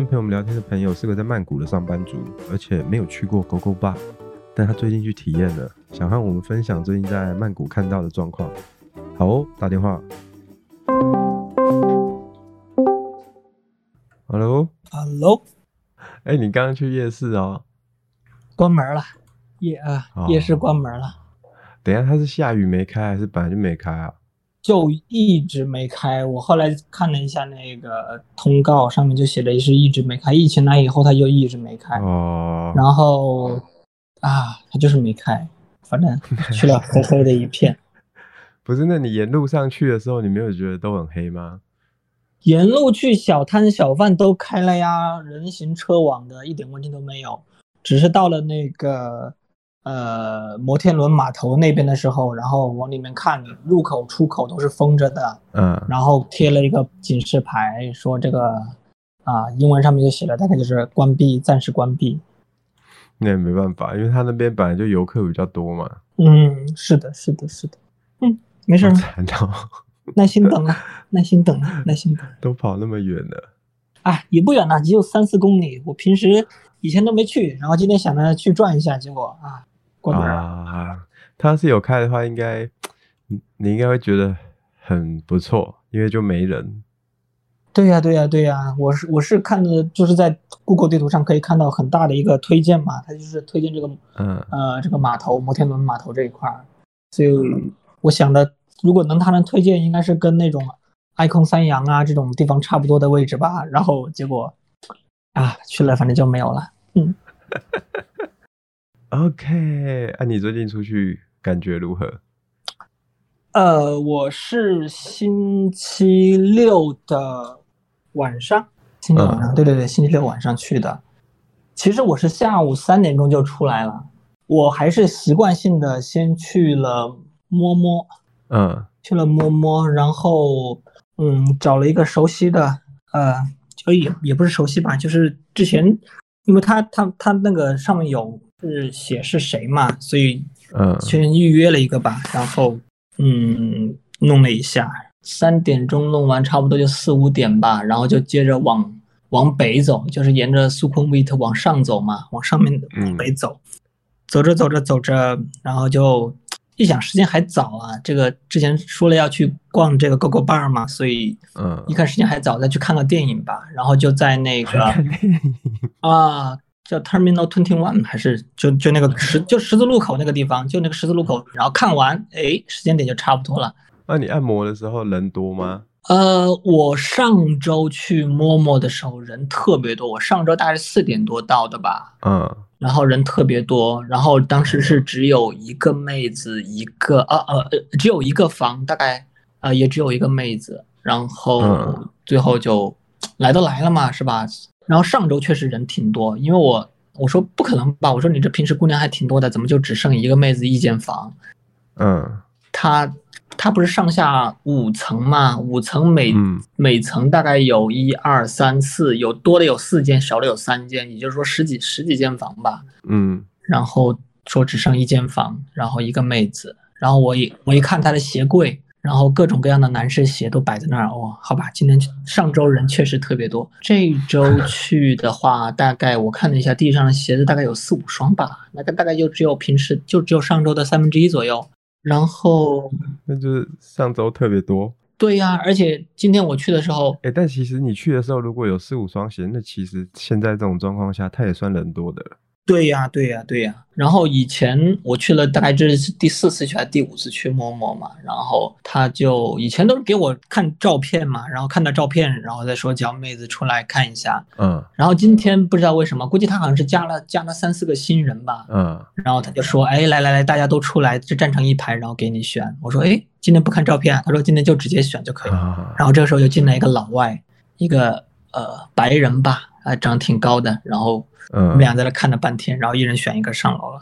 今天陪我们聊天的朋友是个在曼谷的上班族，而且没有去过 Gogo Bar，但他最近去体验了，想和我们分享最近在曼谷看到的状况。好哦，打电话。Hello，Hello，哎，你刚刚去夜市哦？关门了，夜啊，哦、夜市关门了。等一下，它是下雨没开，还是本来就没开啊？就一直没开。我后来看了一下那个通告，上面就写的是一直没开。疫情来以后，它就一直没开。哦。然后啊，它就是没开，反正 去了黑黑的一片。不是，那你沿路上去的时候，你没有觉得都很黑吗？沿路去，小摊小贩都开了呀，人行车网的，一点问题都没有。只是到了那个。呃，摩天轮码头那边的时候，然后往里面看，入口出口都是封着的，嗯，然后贴了一个警示牌，说这个啊，英文上面就写了，大概就是关闭，暂时关闭。那也没办法，因为他那边本来就游客比较多嘛。嗯，是的，是的，是的，嗯，没事，耐心等啊，耐心等啊，耐心等。都跑那么远了，啊，也不远呐，只有三四公里。我平时以前都没去，然后今天想着去转一下，结果啊。啊，他是有开的话，应该你应该会觉得很不错，因为就没人。对呀，对呀，对呀，我是我是看的，就是在 Google 地图上可以看到很大的一个推荐嘛，它就是推荐这个，嗯呃，这个码头摩天轮码头这一块儿，所以我想的，如果能他能推荐，应该是跟那种 icon 三阳啊这种地方差不多的位置吧。然后结果啊去了，反正就没有了，嗯。OK，啊，你最近出去感觉如何？呃，我是星期六的晚上，星期六晚上，嗯、对对对，星期六晚上去的。其实我是下午三点钟就出来了，我还是习惯性的先去了摸摸，嗯，去了摸摸，然后嗯，找了一个熟悉的，呃，就也也不是熟悉吧，就是之前，因为他他他那个上面有。是写是谁嘛，所以嗯，先预约了一个吧，然后嗯，弄了一下，三点钟弄完，差不多就四五点吧，然后就接着往往北走，就是沿着苏坤维特往上走嘛，往上面往北走，走着走着走着，然后就一想时间还早啊，这个之前说了要去逛这个 GoGo Bar 嘛，所以嗯，一看时间还早，再去看个电影吧，然后就在那个 啊。叫 Terminal Twenty One 还是就就那个十就十字路口那个地方，就那个十字路口，然后看完，哎，时间点就差不多了。那你按摩的时候人多吗？呃，我上周去摸摸的时候人特别多，我上周大概四点多到的吧。嗯，然后人特别多，然后当时是只有一个妹子，一个呃呃呃，只有一个房，大概呃也只有一个妹子，然后最后就来都来了嘛，是吧？然后上周确实人挺多，因为我我说不可能吧，我说你这平时姑娘还挺多的，怎么就只剩一个妹子一间房？嗯，他他不是上下五层嘛，五层每、嗯、每层大概有一二三四，有多的有四间，少的有三间，也就是说十几十几间房吧。嗯，然后说只剩一间房，然后一个妹子，然后我一我一看他的鞋柜。然后各种各样的男士鞋都摆在那儿哦，好吧，今天上周人确实特别多，这周 去的话，大概我看了一下地上的鞋子，大概有四五双吧，那个大概就只有平时就只有上周的三分之一左右。然后 那就是上周特别多。对呀，而且今天我去的时候，哎，但其实你去的时候如果有四五双鞋，那其实现在这种状况下，它也算人多的了。对呀，对呀，对呀。然后以前我去了，大概这是第四次去还是第五次去摸摸嘛。然后他就以前都是给我看照片嘛，然后看到照片，然后再说叫妹子出来看一下。嗯。然后今天不知道为什么，估计他好像是加了加了三四个新人吧。嗯。然后他就说：“哎，来来来，大家都出来，就站成一排，然后给你选。”我说：“哎，今天不看照片。”他说：“今天就直接选就可以。”然后这个时候就进来一个老外，一个呃白人吧，啊，长挺高的，然后。嗯，我们俩在那看了半天，然后一人选一个上楼了。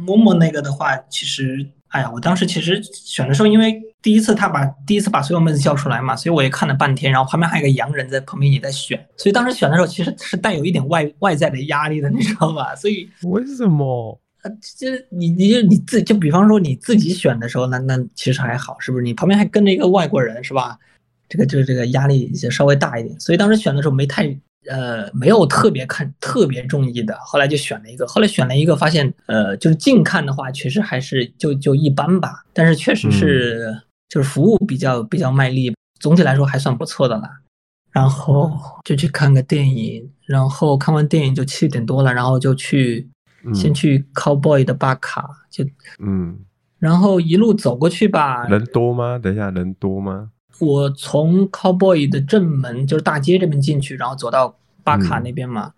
摸摸那个的话，其实，哎呀，我当时其实选的时候，因为第一次他把第一次把所有妹子叫出来嘛，所以我也看了半天。然后旁边还有个洋人在旁边也在选，所以当时选的时候其实是带有一点外外在的压力的，你知道吧？所以 为什么？啊，就你你就你自己就比方说你自己选的时候，那那其实还好，是不是？你旁边还跟着一个外国人，是吧？这个就是这个压力也稍微大一点。所以当时选的时候没太呃没有特别看特别中意的，后来就选了一个，后来选了一个，发现呃就是近看的话，确实还是就就一般吧，但是确实是、嗯、就是服务比较比较卖力，总体来说还算不错的啦。然后就去看个电影，然后看完电影就七点多了，然后就去、嗯、先去 Cowboy 的巴卡，就嗯，然后一路走过去吧。人多吗？等一下，人多吗？我从 Cowboy 的正门，就是大街这边进去，然后走到巴卡那边嘛，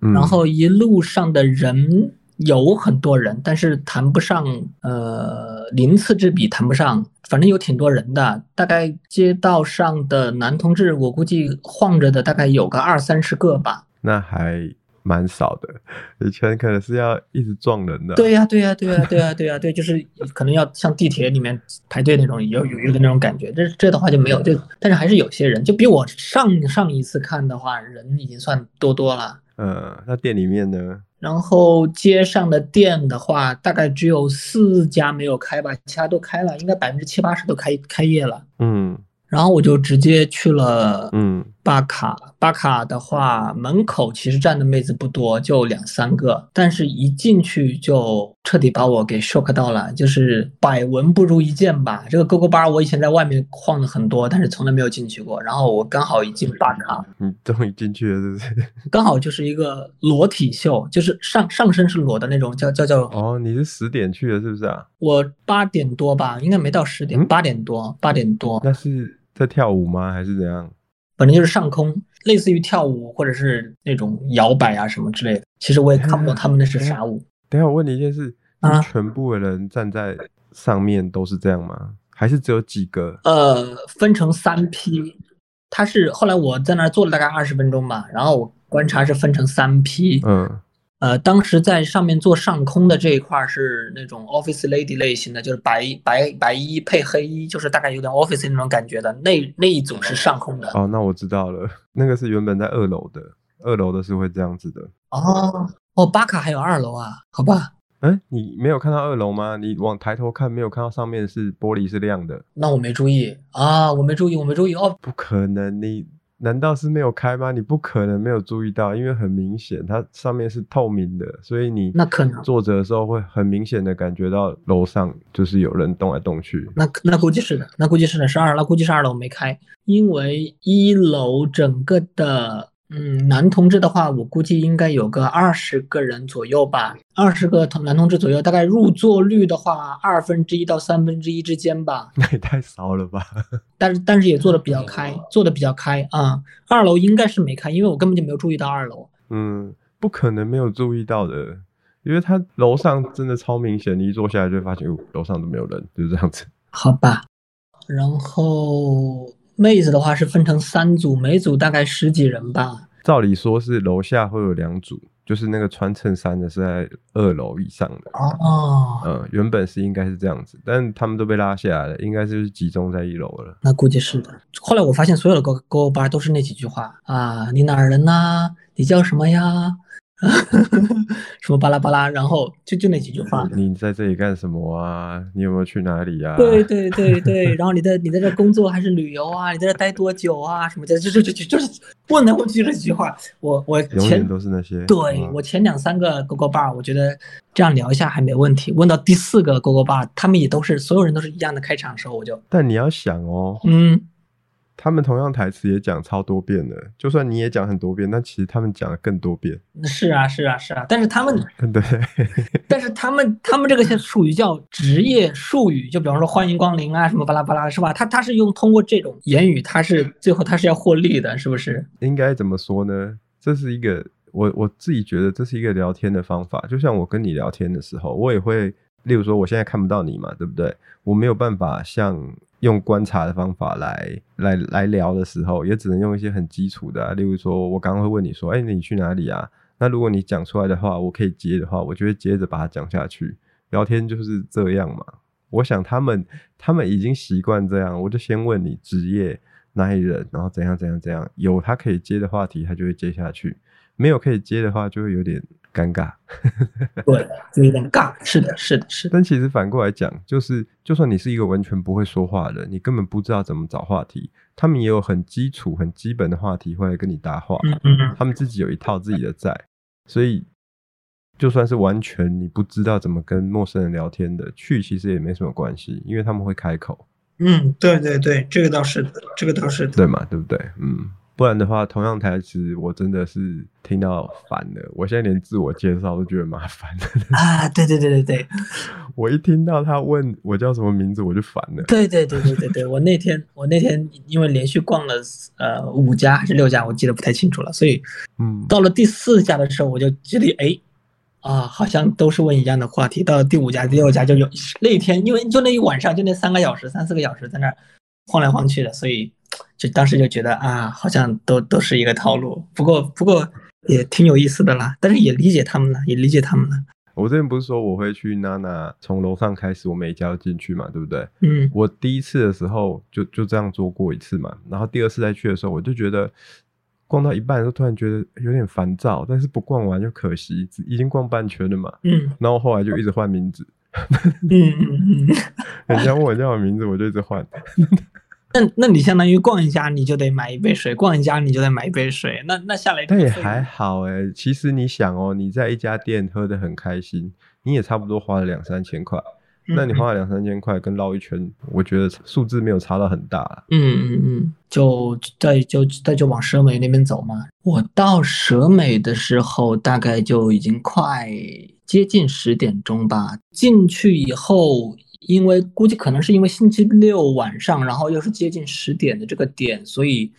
嗯、然后一路上的人有很多人，但是谈不上，呃，鳞次之比谈不上。反正有挺多人的，大概街道上的男同志，我估计晃着的大概有个二三十个吧。那还蛮少的，以前可能是要一直撞人的。对呀、啊，对呀、啊，对呀、啊，对呀、啊，对呀、啊，对，就是可能要像地铁里面排队那种，有有有的那种感觉。这这的话就没有，就但是还是有些人，就比我上上一次看的话，人已经算多多了。嗯，那店里面呢？然后街上的店的话，大概只有四家没有开吧，其他都开了，应该百分之七八十都开开业了。嗯。然后我就直接去了，嗯，巴卡。巴卡的话，门口其实站的妹子不多，就两三个，但是一进去就彻底把我给 shock 到了，就是百闻不如一见吧。这个 Gogo Bar 我以前在外面晃了很多，但是从来没有进去过。然后我刚好一进巴卡，你终于进去了，是不是？刚好就是一个裸体秀，就是上上身是裸的那种，叫叫叫。哦，你是十点去的，是不是啊？我八点多吧，应该没到十点，八点多，八点多。那是。在跳舞吗？还是怎样？反正就是上空，类似于跳舞或者是那种摇摆啊什么之类的。其实我也看不懂他们那是啥舞。等下我问你一件事：啊，全部的人站在上面都是这样吗？还是只有几个？呃，分成三批。他是后来我在那儿坐了大概二十分钟吧，然后我观察是分成三批。嗯。呃，当时在上面做上空的这一块是那种 office lady 类型的，就是白白白衣配黑衣，就是大概有点 office 那种感觉的。那那一组是上空的。哦，那我知道了，那个是原本在二楼的，二楼的是会这样子的。哦哦，巴卡还有二楼啊？好吧。哎，你没有看到二楼吗？你往抬头看，没有看到上面是玻璃是亮的？那我没注意啊，我没注意，我没注意哦。不可能，你。难道是没有开吗？你不可能没有注意到，因为很明显，它上面是透明的，所以你那可能坐着的时候会很明显的感觉到楼上就是有人动来动去。那那估计是的，那估计是的，是二那，估计是二楼没开，因为一楼整个的。嗯，男同志的话，我估计应该有个二十个人左右吧，二十个同男同志左右，大概入座率的话，二分之一到三分之一之间吧。那也太少了吧？但是但是也做的比较开，做的比较开啊、嗯。二楼应该是没开，因为我根本就没有注意到二楼。嗯，不可能没有注意到的，因为他楼上真的超明显，你一坐下来就会发现，哦，楼上都没有人，就是这样子。好吧，然后。妹子的话是分成三组，每组大概十几人吧。照理说是楼下会有两组，就是那个穿衬衫的是在二楼以上的。哦，嗯，原本是应该是这样子，但他们都被拉下来了，应该是集中在一楼了。那估计是的。后来我发现所有的 Gogo Bar 都是那几句话啊，你哪儿人呐？你叫什么呀？什么巴拉巴拉，然后就就那几句话。你在这里干什么啊？你有没有去哪里呀？对对对对，然后你在你在这工作还是旅游啊？你在这待多久啊？什么的，就就就就就是问来问去这几句话。我我前都是那些。对，我前两三个 Gogo Bar，我觉得这样聊一下还没问题。问到第四个 Gogo Bar，他们也都是所有人都是一样的开场的时候，我就。但你要想哦，嗯。他们同样台词也讲超多遍的，就算你也讲很多遍，但其实他们讲了更多遍。是啊，是啊，是啊，但是他们对，但是他们他们这个是属于叫职业术语，就比方说欢迎光临啊，什么巴拉巴拉，是吧？他他是用通过这种言语，他是最后他是要获利的，是不是？应该怎么说呢？这是一个我我自己觉得这是一个聊天的方法，就像我跟你聊天的时候，我也会，例如说我现在看不到你嘛，对不对？我没有办法像。用观察的方法来来来聊的时候，也只能用一些很基础的，例如说，我刚刚会问你说，哎，你去哪里啊？那如果你讲出来的话，我可以接的话，我就会接着把它讲下去。聊天就是这样嘛。我想他们他们已经习惯这样，我就先问你职业哪里人，然后怎样怎样怎样，有他可以接的话题，他就会接下去；没有可以接的话，就会有点尴尬。对，就有点尬。是的，是的，是的。但其实反过来讲，就是就算你是一个完全不会说话的人，你根本不知道怎么找话题，他们也有很基础、很基本的话题会来跟你搭话。嗯嗯嗯。他们自己有一套自己的在，所以就算是完全你不知道怎么跟陌生人聊天的，去其实也没什么关系，因为他们会开口。嗯，对对对，这个倒是的，这个倒是的。对嘛，对不对？嗯。不然的话，同样台词我真的是听到烦了。我现在连自我介绍都觉得麻烦了。啊，对对对对对，我一听到他问我叫什么名字，我就烦了。对对对对对对，我那天我那天因为连续逛了呃五家还是六家，我记得不太清楚了，所以嗯，到了第四家的时候，我就觉得哎啊，好像都是问一样的话题。到了第五家、第六家就有那一天，因为就那一晚上，就那三个小时、三四个小时在那儿晃来晃去的，所以。就当时就觉得啊，好像都都是一个套路，不过不过也挺有意思的啦，但是也理解他们了，也理解他们了。我之前不是说我会去娜娜从楼上开始，我每一家都进去嘛，对不对？嗯。我第一次的时候就就这样做过一次嘛，然后第二次再去的时候，我就觉得逛到一半的时候突然觉得有点烦躁，但是不逛完就可惜，已经逛半圈了嘛。嗯。然后后来就一直换名字。嗯嗯嗯。人家问我叫什么名字，我就一直换。那那你相当于逛一家你就得买一杯水，逛一家你就得买一杯水，那那下来。但也还好哎、欸，其实你想哦，你在一家店喝得很开心，你也差不多花了两三千块，嗯、那你花了两三千块跟绕一圈，我觉得数字没有差到很大。嗯嗯嗯，就再就再就往蛇美那边走嘛。我到蛇美的时候大概就已经快接近十点钟吧，进去以后。因为估计可能是因为星期六晚上，然后又是接近十点的这个点，所以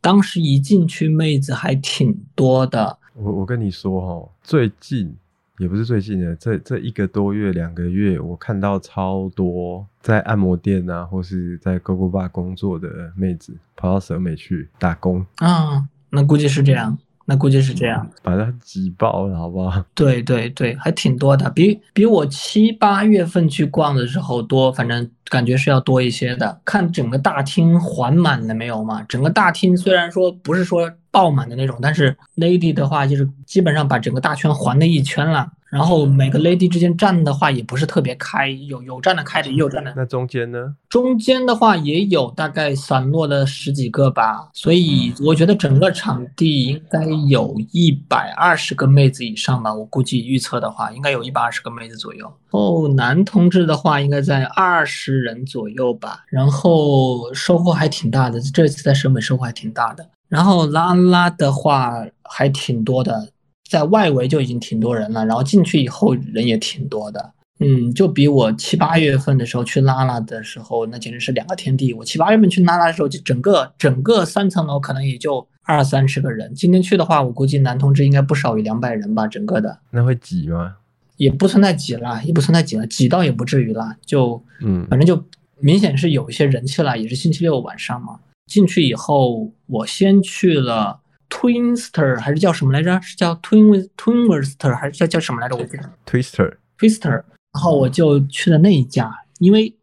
当时一进去妹子还挺多的。我我跟你说哦，最近也不是最近的，这这一个多月两个月，我看到超多在按摩店啊，或是在 Gogo Bar 工作的妹子跑到蛇美去打工啊，那估计是这样。那估计是这样，把它挤爆了，好不好？对对对，还挺多的，比比我七八月份去逛的时候多，反正感觉是要多一些的。看整个大厅环满了没有嘛？整个大厅虽然说不是说爆满的那种，但是 Lady 的话就是基本上把整个大圈环了一圈了。然后每个 lady 之间站的话也不是特别开，有有站的开的，也有站的。那中间呢？中间的话也有大概散落了十几个吧，所以我觉得整个场地应该有一百二十个妹子以上吧，我估计预测的话应该有一百二十个妹子左右。哦，男同志的话应该在二十人左右吧，然后收获还挺大的，这次在蛇美收获还挺大的。然后拉拉的话还挺多的。在外围就已经挺多人了，然后进去以后人也挺多的，嗯，就比我七八月份的时候去拉拉的时候，那简直是两个天地。我七八月份去拉拉的时候，就整个整个三层楼可能也就二三十个人，今天去的话，我估计男同志应该不少于两百人吧，整个的。那会挤吗？也不存在挤了，也不存在挤了，挤倒也不至于了，就嗯，反正就明显是有一些人气了，也是星期六晚上嘛。进去以后，我先去了。Twinster 还是叫什么来着？是叫 Twin Twinster 还是叫叫什么来着？我记得 Twister Twister。然后我就去了那一家，因为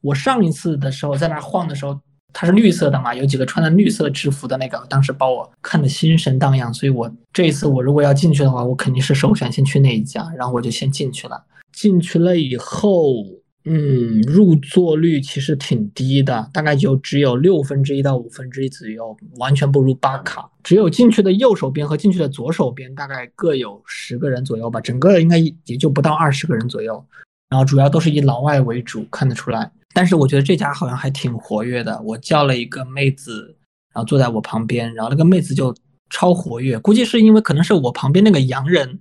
我上一次的时候在那晃的时候，它是绿色的嘛，有几个穿的绿色制服的那个，当时把我看得心神荡漾。所以我这一次我如果要进去的话，我肯定是首选先去那一家。然后我就先进去了。进去了以后。嗯，入座率其实挺低的，大概就只有六分之一到五分之一左右，完全不如巴卡。只有进去的右手边和进去的左手边大概各有十个人左右吧，整个应该也就不到二十个人左右。然后主要都是以老外为主，看得出来。但是我觉得这家好像还挺活跃的。我叫了一个妹子，然后坐在我旁边，然后那个妹子就超活跃，估计是因为可能是我旁边那个洋人。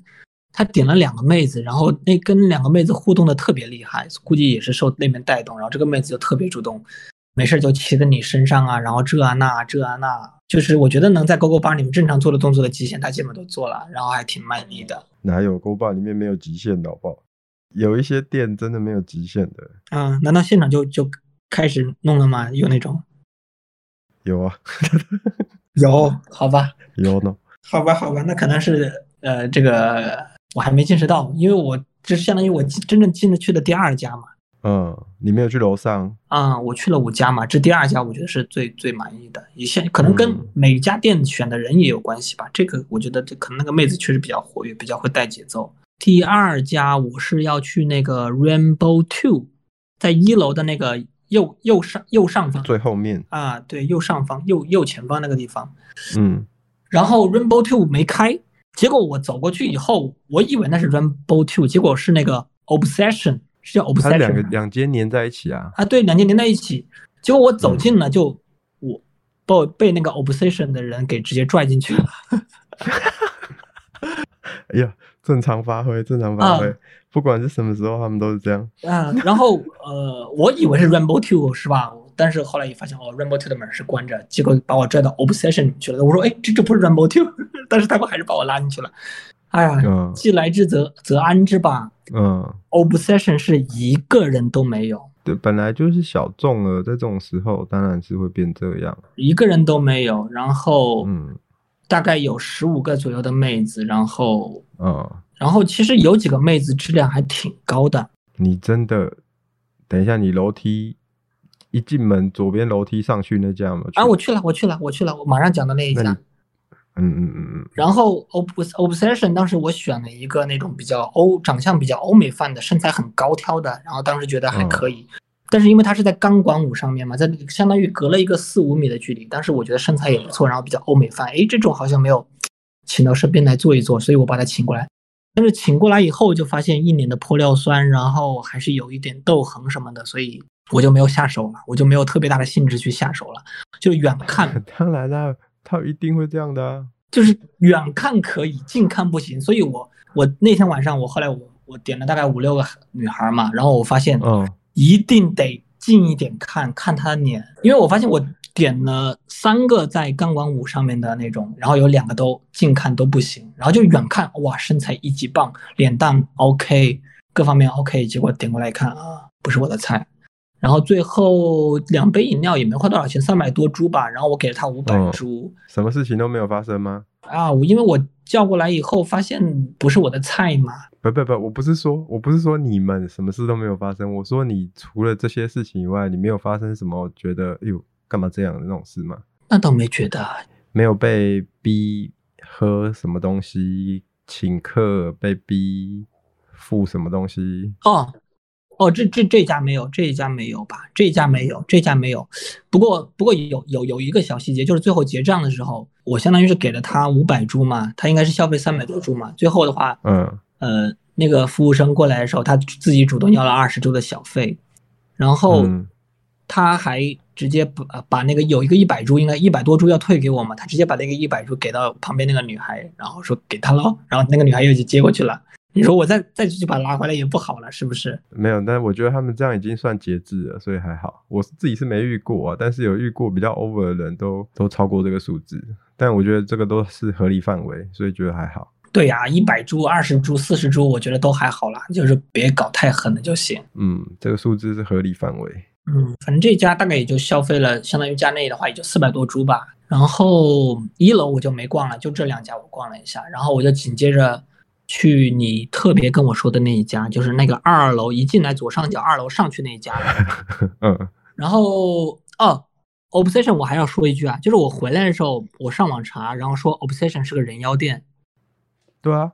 他点了两个妹子，然后那跟两个妹子互动的特别厉害，估计也是受那边带动，然后这个妹子就特别主动，没事就骑在你身上啊，然后这啊那这啊那，就是我觉得能在 GoGo Bar 里面正常做的动作的极限，他基本都做了，然后还挺卖力的。哪有 GoGo Bar 里面没有极限的好不好？有一些店真的没有极限的。啊，难道现场就就开始弄了吗？有那种？有啊，有，好吧。有呢。好吧，好吧，那可能是呃这个。我还没见识到，因为我这是相当于我真正进得去的第二家嘛。嗯，你没有去楼上？啊、嗯，我去了五家嘛，这第二家我觉得是最最满意的。一些可能跟每家店选的人也有关系吧。嗯、这个我觉得这可能那个妹子确实比较活跃，比较会带节奏。第二家我是要去那个 Rainbow Two，在一楼的那个右右上右上方最后面啊，对，右上方右右前方那个地方。嗯，然后 Rainbow Two 没开，结果我走过去以后，我以为那是 Rainbow Two，结果是那个 Obsession。是叫 obsession，它两个两间连在一起啊！啊，对，两间连在一起。结果我走近了，就、嗯、我被被那个 obsession 的人给直接拽进去了。哎呀，正常发挥，正常发挥、啊，不管是什么时候，他们都是这样。啊，然后呃，我以为是 Rainbow Two 是吧？但是后来也发现，哦，Rainbow Two 的门是关着，结果把我拽到 obsession 去了。我说，哎，这这不是 Rainbow Two，但是他们还是把我拉进去了。哎呀，嗯、既来之则则安之吧。嗯，Obsession 是一个人都没有，对，本来就是小众了，在这种时候当然是会变这样，一个人都没有，然后嗯，大概有十五个左右的妹子，然后嗯，然后其实有几个妹子质量还挺高的。你真的，等一下，你楼梯一进门左边楼梯上去那家吗？啊，我去了，我去了，我去了，我马上讲的那一家。嗯嗯嗯嗯，然后 Obsession 当时我选了一个那种比较欧长相比较欧美范的身材很高挑的，然后当时觉得还可以，但是因为他是在钢管舞上面嘛，在那个相当于隔了一个四五米的距离，当时我觉得身材也不错，然后比较欧美范，诶，这种好像没有请到身边来坐一坐，所以我把他请过来，但是请过来以后就发现一脸的玻尿酸，然后还是有一点痘痕什么的，所以我就没有下手了，我就没有特别大的兴致去下手了，就远看，当然了。他一定会这样的啊，就是远看可以，近看不行。所以我我那天晚上我后来我我点了大概五六个女孩嘛，然后我发现，嗯，一定得近一点看看他的脸，因为我发现我点了三个在钢管舞上面的那种，然后有两个都近看都不行，然后就远看哇身材一级棒，脸蛋 OK，各方面 OK，结果点过来一看啊，不是我的菜。然后最后两杯饮料也没花多少钱，三百多铢吧。然后我给了他五百铢。什么事情都没有发生吗？啊，我因为我叫过来以后发现不是我的菜嘛。不不不，我不是说我不是说你们什么事都没有发生，我说你除了这些事情以外，你没有发生什么觉得哎呦干嘛这样的那种事吗？那倒没觉得，没有被逼喝什么东西，请客被逼付什么东西哦。哦，这这这家没有，这一家没有吧？这一家没有，这家没有。不过不过有有有一个小细节，就是最后结账的时候，我相当于是给了他五百铢嘛，他应该是消费三百多铢嘛。最后的话，嗯呃，那个服务生过来的时候，他自己主动要了二十铢的小费，然后他还直接把把那个有一个一百铢，应该一百多铢要退给我嘛，他直接把那个一百铢给到旁边那个女孩，然后说给他喽，然后那个女孩又去接过去了。你说我再再去把它拉回来也不好了，是不是？没有，但是我觉得他们这样已经算节制了，所以还好。我自己是没遇过啊，但是有遇过比较 over 的人都都超过这个数字。但我觉得这个都是合理范围，所以觉得还好。对呀、啊，一百株、二十株、四十株，我觉得都还好啦，就是别搞太狠了就行。嗯，这个数字是合理范围。嗯，反正这家大概也就消费了，相当于家内的话也就四百多株吧。然后一楼我就没逛了，就这两家我逛了一下，然后我就紧接着。去你特别跟我说的那一家，就是那个二楼一进来左上角二楼上去那一家。嗯，然后哦，Obsession 我还要说一句啊，就是我回来的时候我上网查，然后说 Obsession 是个人妖店。对啊。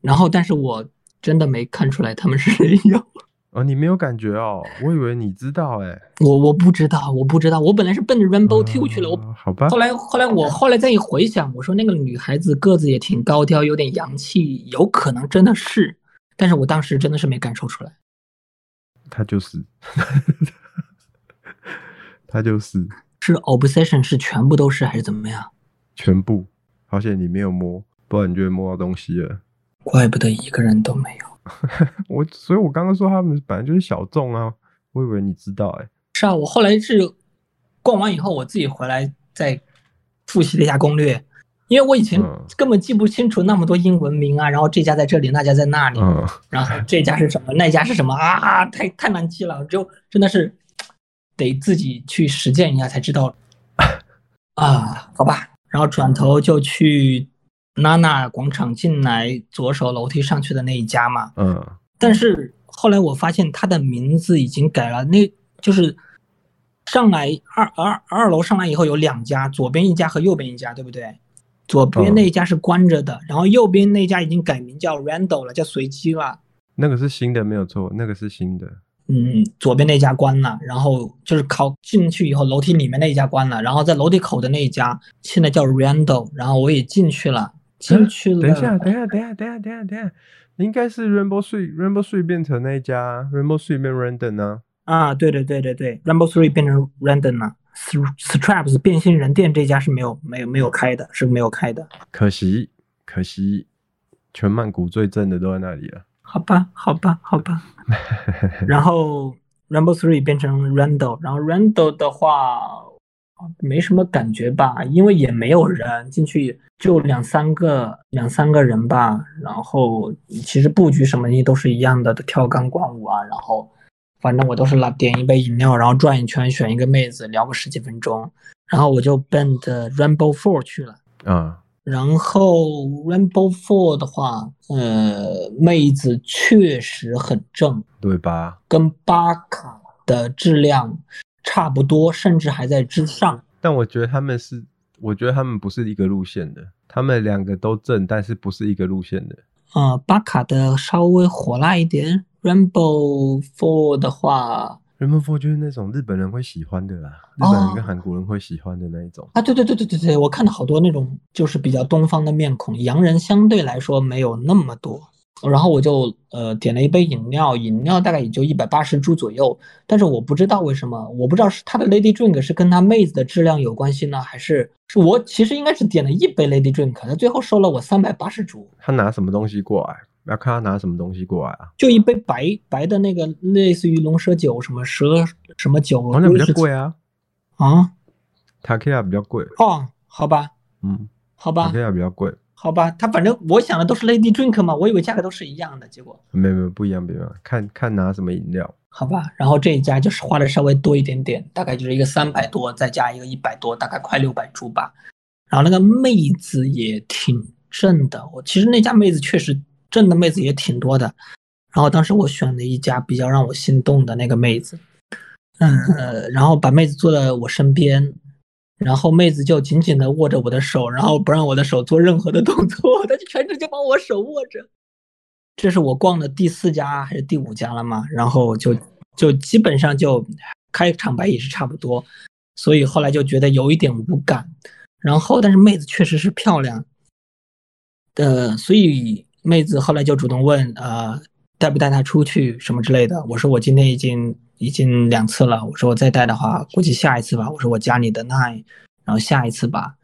然后，但是我真的没看出来他们是人妖。哦，你没有感觉哦，我以为你知道哎，我我不知道，我不知道，我本来是奔着 Rainbow Two 去了，我好吧。后来后来我后来再一回想，我说那个女孩子个子也挺高挑，有点洋气，有可能真的是，但是我当时真的是没感受出来。他就是，他就是，是 Obsession 是全部都是还是怎么样？全部，好险你没有摸，不然你就会摸到东西了。怪不得一个人都没有。我，所以我刚刚说他们本来就是小众啊，我以为你知道哎、欸。是啊，我后来是逛完以后，我自己回来再复习了一下攻略，因为我以前根本记不清楚那么多英文名啊，然后这家在这里，那家在那里，嗯、然后这家是什么，那家是什么啊，太太难记了，就真的是得自己去实践一下才知道 啊，好吧，然后转头就去。娜娜广场进来左手楼梯上去的那一家嘛，嗯，但是后来我发现他的名字已经改了，那就是上来二二二楼上来以后有两家，左边一家和右边一家，对不对？左边那一家是关着的，哦、然后右边那家已经改名叫 Randall 了，叫随机了。那个是新的，没有错，那个是新的。嗯，左边那家关了，然后就是靠进去以后楼梯里面那一家关了，然后在楼梯口的那一家现在叫 Randall，然后我也进去了，进去了。等一下，等一下，等一下，等一下，等一下，等一下，应该是 Rainbow Three Rainbow Three 变成那一家 Rainbow Three 变 Random 呢？啊，对对对对对，Rainbow Three 变成 Random 了。Straps 变性人店这家是没有没有没有开的，是没有开的。可惜可惜，全曼谷最正的都在那里了。好吧好吧好吧。然后 Rainbow Three 变成 Randall，然后 Randall 的话没什么感觉吧，因为也没有人进去，就两三个两三个人吧。然后其实布局什么的都是一样的，跳钢管舞啊，然后。反正我都是来点一杯饮料，然后转一圈，选一个妹子聊个十几分钟，然后我就奔着 Rainbow Four 去了。嗯，然后 Rainbow Four 的话，呃，妹子确实很正，对吧？跟巴卡的质量差不多，甚至还在之上。但我觉得他们是，我觉得他们不是一个路线的，他们两个都正，但是不是一个路线的。啊、呃，巴卡的稍微火辣一点。Rainbow Four 的话，Rainbow Four 就是那种日本人会喜欢的啦，日本人跟韩国人会喜欢的那一种。啊，对对对对对对，我看到好多那种就是比较东方的面孔，洋人相对来说没有那么多。然后我就呃点了一杯饮料，饮料大概也就一百八十铢左右，但是我不知道为什么，我不知道是他的 Lady Drink 是跟他妹子的质量有关系呢，还是是我其实应该是点了一杯 Lady Drink，他最后收了我三百八十铢。他拿什么东西过来？要看他拿什么东西过来啊？就一杯白白的那个，类似于龙舌酒，什么蛇什么酒，好像比较贵啊。啊，Tequila 比较贵。哦，好吧，嗯，好吧，Tequila 比较贵。好吧，他反正我想的都是 Lady Drink 嘛，我以为价格都是一样的，结果没有没有不一样，不一样。看看拿什么饮料。好吧，然后这一家就是花的稍微多一点点，大概就是一个三百多，再加一个一百多，大概快六百铢吧。然后那个妹子也挺正的，我其实那家妹子确实。正的妹子也挺多的，然后当时我选了一家比较让我心动的那个妹子，嗯，然后把妹子坐在我身边，然后妹子就紧紧的握着我的手，然后不让我的手做任何的动作，她就全程就把我手握着。这是我逛的第四家还是第五家了嘛？然后就就基本上就开场白也是差不多，所以后来就觉得有一点无感。然后但是妹子确实是漂亮，的，所以。妹子后来就主动问，呃，带不带她出去什么之类的。我说我今天已经已经两次了。我说我再带的话，估计下一次吧。我说我加你的 Line，然后下一次吧。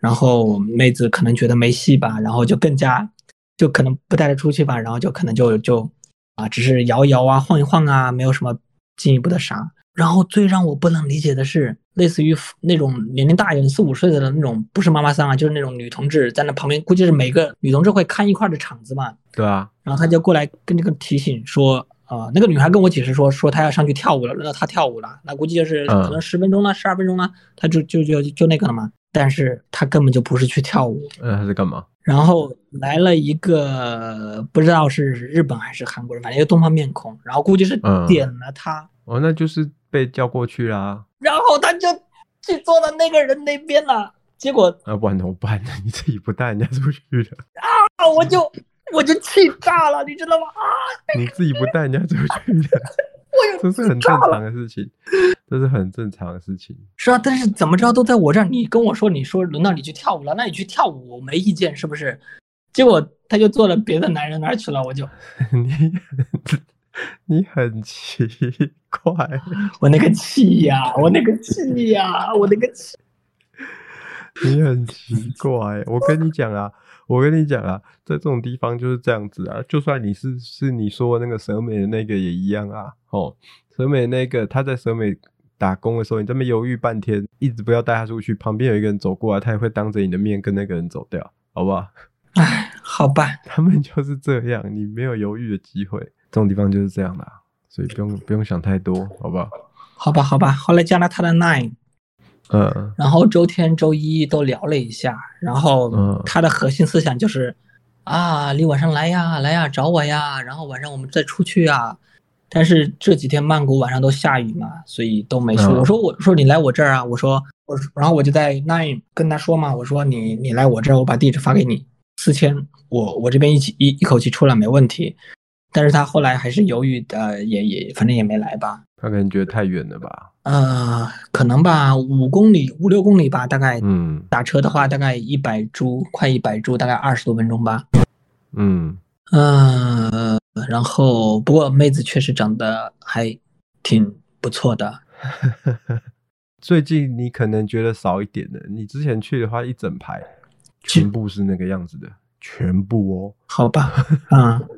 然后妹子可能觉得没戏吧，然后就更加就可能不带她出去吧。然后就可能就就啊，只是摇一摇啊，晃一晃啊，没有什么进一步的啥。然后最让我不能理解的是，类似于那种年龄大一点四五岁的那种，不是妈妈桑啊，就是那种女同志在那旁边，估计是每个女同志会看一块的场子嘛。对啊。然后他就过来跟这个提醒说，啊、呃，那个女孩跟我解释说，说她要上去跳舞了，轮到她跳舞了，那估计就是可能十分钟了，十二分钟了，她就就就就那个了嘛。但是她根本就不是去跳舞，嗯，她是干嘛？然后来了一个不知道是日本还是韩国人，反正一个东方面孔，然后估计是点了她。哦，那就是。被叫过去啦，然后他就去坐到那个人那边了，结果啊，不然怎么办呢？你自己不带人家出去的啊，我就我就气炸了，你知道吗？啊，你自己不带人家出去的，我这是很正常的事情，这是很正常的事情。是啊，但是怎么着都在我这儿，你跟我说，你说轮到你去跳舞了，那你去跳舞，我没意见，是不是？结果他就坐了别的男人那儿去了，我就 你。你很奇怪，我那个气呀，我那个气呀，我那个气。你很奇怪，我跟你讲啊，我跟你讲啊，在这种地方就是这样子啊。就算你是是你说的那个蛇美的那个也一样啊。哦，蛇美那个他在蛇美打工的时候，你这么犹豫半天，一直不要带他出去，旁边有一个人走过来，他也会当着你的面跟那个人走掉，好不好？哎，好吧，他们就是这样，你没有犹豫的机会。这种地方就是这样的，所以不用不用想太多，好不好？好吧，好吧。后来加了他的 Nine，嗯，然后周天周一都聊了一下，然后他的核心思想就是啊，你晚上来呀，来呀，找我呀，然后晚上我们再出去啊。但是这几天曼谷晚上都下雨嘛，所以都没去。我说我说你来我这儿啊，我说我然后我就在 Nine 跟他说嘛，我说你你来我这儿，我把地址发给你，四千，我我这边一起一一口气出来没问题。但是他后来还是犹豫的，也也反正也没来吧。他可能觉得太远了吧？呃，可能吧，五公里五六公里吧，大概。嗯。打车的话，大概一百株，快一百株，大概二十多分钟吧。嗯。嗯。然后，不过妹子确实长得还挺不错的。最近你可能觉得少一点的，你之前去的话，一整排全部是那个样子的，全部哦。好吧，嗯，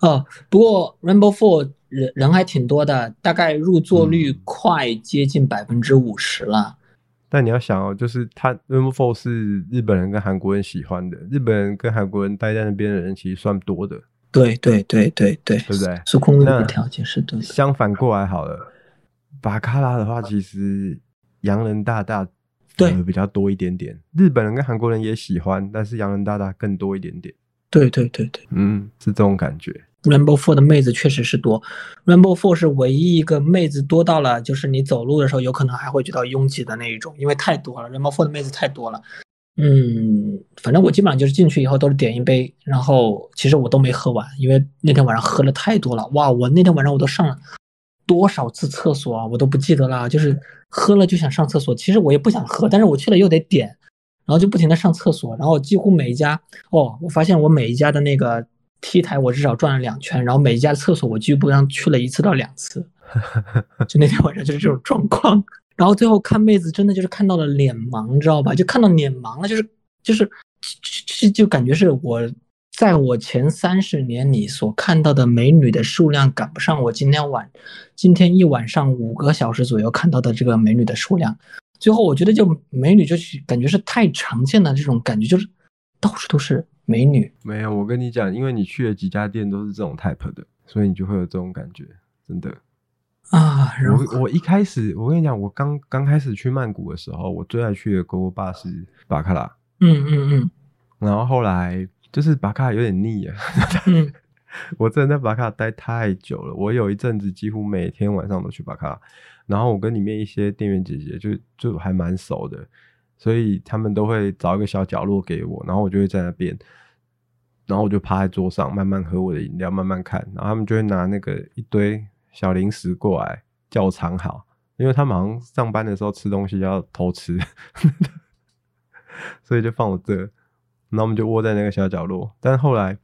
哦，不过 Rainbow Four 人人还挺多的，大概入座率快接近百分之五十了。嗯。但你要想哦，就是他 Rainbow Four 是日本人跟韩国人喜欢的，日本人跟韩国人待在那边的人其实算多的。对对对对对，对不对？是空域的条件是对。相反过来好了，巴卡拉的话，其实洋人大大对比较多一点点。日本人跟韩国人也喜欢，但是洋人大大更多一点点。对对对对，嗯，是这种感觉。Rainbow Four 的妹子确实是多，Rainbow Four 是唯一一个妹子多到了，就是你走路的时候有可能还会觉得拥挤的那一种，因为太多了，Rainbow Four 的妹子太多了。嗯，反正我基本上就是进去以后都是点一杯，然后其实我都没喝完，因为那天晚上喝了太多了。哇，我那天晚上我都上了多少次厕所啊，我都不记得了。就是喝了就想上厕所，其实我也不想喝，但是我去了又得点，然后就不停的上厕所，然后几乎每一家哦，我发现我每一家的那个 T 台我至少转了两圈，然后每一家厕所我基本上去了一次到两次，就那天晚上就是这种状况。然后最后看妹子，真的就是看到了脸盲，你知道吧？就看到脸盲了，就是就是就就感觉是我在我前三十年里所看到的美女的数量赶不上我今天晚今天一晚上五个小时左右看到的这个美女的数量。最后我觉得就美女就是感觉是太常见的这种感觉，就是到处都是美女。没有，我跟你讲，因为你去了几家店都是这种 type 的，所以你就会有这种感觉，真的。啊，我我一开始，我跟你讲，我刚刚开始去曼谷的时候，我最爱去的勾勾吧是巴卡拉，嗯嗯嗯，然后后来就是巴卡拉有点腻啊，嗯、我真的在巴卡拉待太久了，我有一阵子几乎每天晚上都去巴卡拉，然后我跟里面一些店员姐姐就就还蛮熟的，所以他们都会找一个小角落给我，然后我就会在那边，然后我就趴在桌上慢慢喝我的饮料，慢慢看，然后他们就会拿那个一堆。小零食过来叫我藏好，因为他们好像上班的时候吃东西要偷吃，所以就放我这，然后我们就窝在那个小角落。但是后来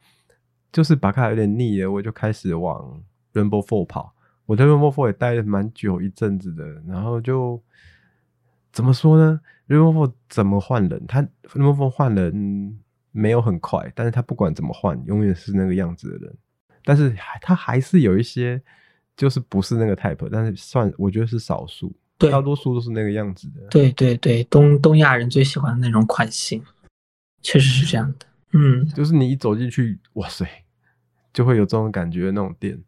就是把卡有点腻了，我就开始往 Rainbow Four 跑。我在 Rainbow Four 也待了蛮久一阵子的，然后就怎么说呢 Four 怎么换人？他 Four 换人没有很快，但是他不管怎么换，永远是那个样子的人。但是他还是有一些。就是不是那个 type，但是算我觉得是少数，对，大多数都是那个样子的。对对对，东东亚人最喜欢的那种款型，确实是这样的。嗯，就是你一走进去，哇塞，就会有这种感觉那种店。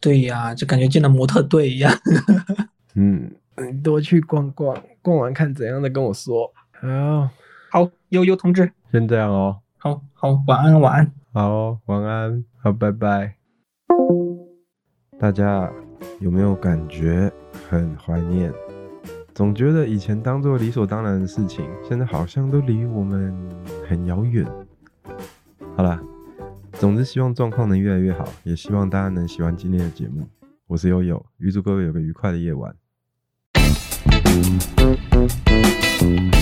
对呀，就感觉进了模特队一样。嗯，你多去逛逛，逛完看怎样的跟我说。好，好，悠悠同志，先这样哦。好好，晚安，晚安。好，晚安，好，拜拜。大家有没有感觉很怀念？总觉得以前当做理所当然的事情，现在好像都离我们很遥远。好啦，总之希望状况能越来越好，也希望大家能喜欢今天的节目。我是悠悠，预祝各位有个愉快的夜晚。Thank